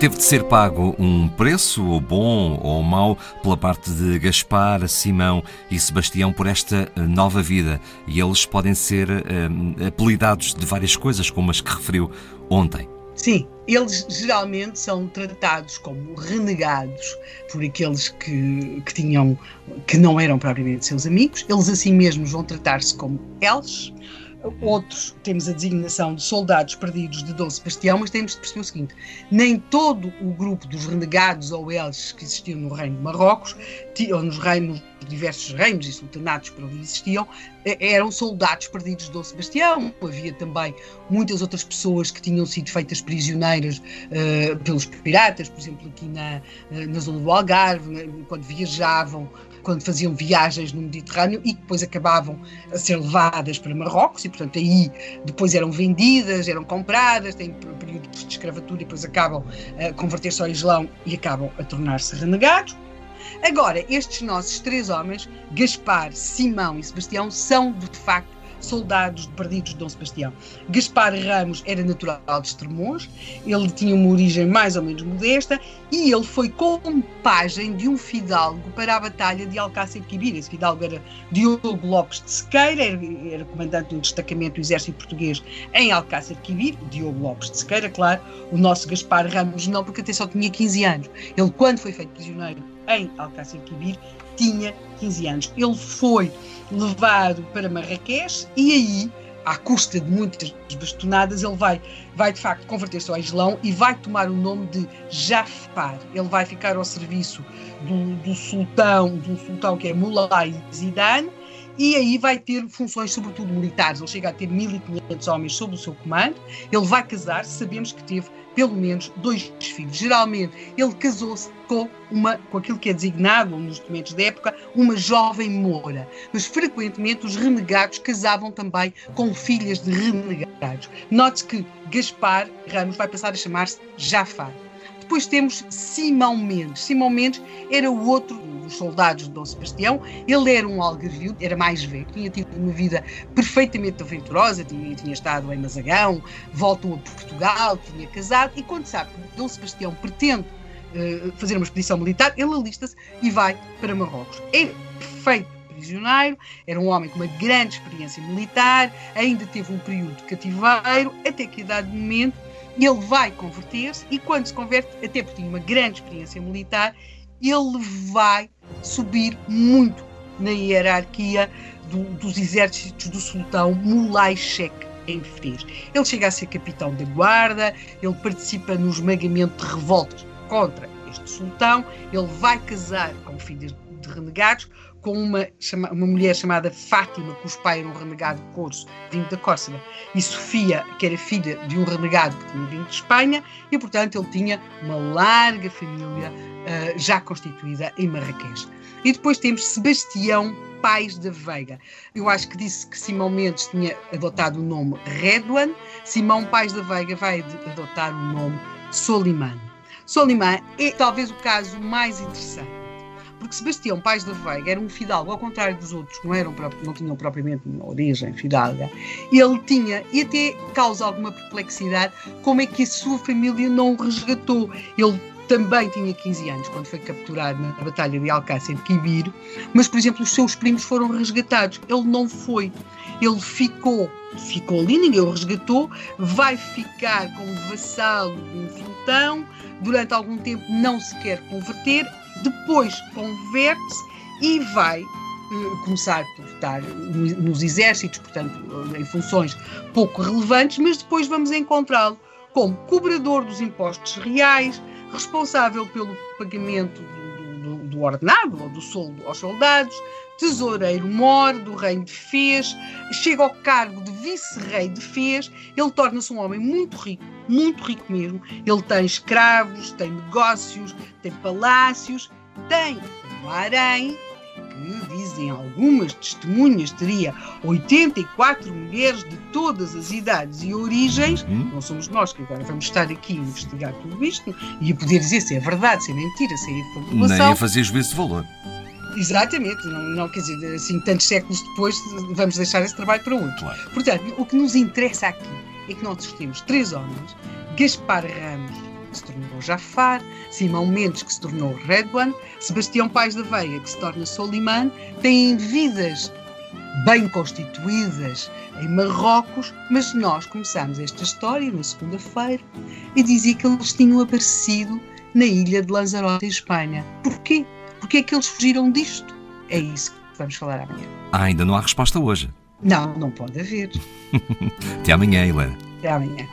Teve de ser pago um preço, ou bom ou mau, pela parte de Gaspar, Simão e Sebastião por esta eh, nova vida. E eles podem ser eh, apelidados de várias coisas, como as que referiu ontem. Sim, eles geralmente são tratados como renegados por aqueles que, que tinham que não eram propriamente seus amigos. Eles assim mesmos vão tratar-se como eles Outros temos a designação de soldados perdidos de Dom Sebastião, mas temos de perceber o seguinte: nem todo o grupo dos renegados ou eles que existiam no reino de Marrocos, ou nos reinos, diversos reinos e sultanatos que ali existiam, eh, eram soldados perdidos de Dom Sebastião. Havia também muitas outras pessoas que tinham sido feitas prisioneiras uh, pelos piratas, por exemplo, aqui na, eh, na zona do Algarve, né, quando viajavam quando faziam viagens no Mediterrâneo e depois acabavam a ser levadas para Marrocos e, portanto, aí depois eram vendidas, eram compradas, têm período de escravatura e depois acabam a converter-se ao Islão e acabam a tornar-se renegados. Agora, estes nossos três homens, Gaspar, Simão e Sebastião, são de facto soldados perdidos de Dom Sebastião. Gaspar Ramos era natural de Estremoz, ele tinha uma origem mais ou menos modesta e ele foi compagem de um fidalgo para a Batalha de Alcácer Quibir. Esse fidalgo era Diogo Lopes de Sequeira, era, era comandante de um destacamento do exército português em Alcácer Quibir. Diogo Lopes de Sequeira, claro, o nosso Gaspar Ramos não, porque até só tinha 15 anos. Ele, quando foi feito prisioneiro em Alcácer Quibir, tinha 15 anos. Ele foi levado para Marrakech e aí, à custa de muitas bastonadas, ele vai, vai de facto converter-se ao Islão e vai tomar o nome de Jafar. Ele vai ficar ao serviço do, do sultão, do sultão que é Mulay Zidane, e aí vai ter funções, sobretudo militares. Ele chega a ter 1500 homens sob o seu comando. Ele vai casar, sabemos que teve pelo menos dois filhos. Geralmente ele casou-se com uma, com aquilo que é designado nos documentos da época, uma jovem moura. Mas frequentemente os renegados casavam também com filhas de renegados. Note-se que Gaspar Ramos vai passar a chamar-se Jafar. Depois temos Simão Mendes. Simão Mendes era o outro dos soldados de Dom Sebastião. Ele era um algarvio, era mais velho, tinha tido uma vida perfeitamente aventurosa, tinha, tinha estado em Mazagão, voltou a Portugal, tinha casado, e quando sabe que Dom Sebastião pretende uh, fazer uma expedição militar, ele alista-se e vai para Marrocos. É feito prisioneiro, era um homem com uma grande experiência militar, ainda teve um período de cativeiro, até que a dado momento ele vai converter-se e quando se converte, até porque tinha uma grande experiência militar, ele vai subir muito na hierarquia do, dos exércitos do sultão Mulay Sheikh em Fez. Ele chega a ser capitão da guarda, ele participa no esmagamento de revoltas contra este sultão, ele vai casar com filhas de renegados, com uma, uma mulher chamada Fátima, cujo pai era um renegado corso vindo da Córcega, e Sofia, que era filha de um renegado que tinha vindo de Espanha, e portanto ele tinha uma larga família uh, já constituída em Marrakech. E depois temos Sebastião Pais da Veiga. Eu acho que disse que Simão Mendes tinha adotado o nome Redwan, Simão Pais da Veiga vai adotar o nome Solimán. Solimán é talvez o caso mais interessante porque Sebastião Pais da Veiga era um fidalgo, ao contrário dos outros, não, eram, não tinham propriamente uma origem fidalga, ele tinha, e até causa alguma perplexidade, como é que a sua família não o resgatou. Ele também tinha 15 anos quando foi capturado na Batalha de Alcácer de Quibir, mas, por exemplo, os seus primos foram resgatados. Ele não foi. Ele ficou, ficou ali, ninguém o resgatou, vai ficar como vassalo de um sultão, durante algum tempo não se quer converter, depois converte-se e vai uh, começar por estar nos exércitos, portanto, em funções pouco relevantes, mas depois vamos encontrá-lo como cobrador dos impostos reais, responsável pelo pagamento do, do, do ordenado ou do soldo aos soldados, tesoureiro mor do reino de Fez, chega ao cargo de vice-rei de Fez, ele torna-se um homem muito rico, muito rico mesmo. Ele tem escravos, tem negócios, tem palácios, tem um harém, que, dizem algumas testemunhas, teria 84 mulheres de todas as idades e origens. Hum? Não somos nós que agora vamos estar aqui a investigar tudo isto e a poder dizer se é verdade, se é mentira, se é fabulação. Nem a fazer juízo de valor. Exatamente, não, não quer dizer, assim, tantos séculos depois, vamos deixar esse trabalho para outro. Claro. Portanto, o que nos interessa aqui é que nós temos três homens, Gaspar Ramos, que se tornou Jafar, Simão Mendes, que se tornou Redwan, Sebastião Pais da Veia, que se torna Solimán, têm vidas bem constituídas em Marrocos, mas nós começamos esta história na segunda-feira e dizia que eles tinham aparecido na ilha de Lanzarote, em Espanha. Porquê? Porquê é que eles fugiram disto? É isso que vamos falar amanhã. Ah, ainda não há resposta hoje. Não, não pode haver. Até amanhã, Helena. Até amanhã.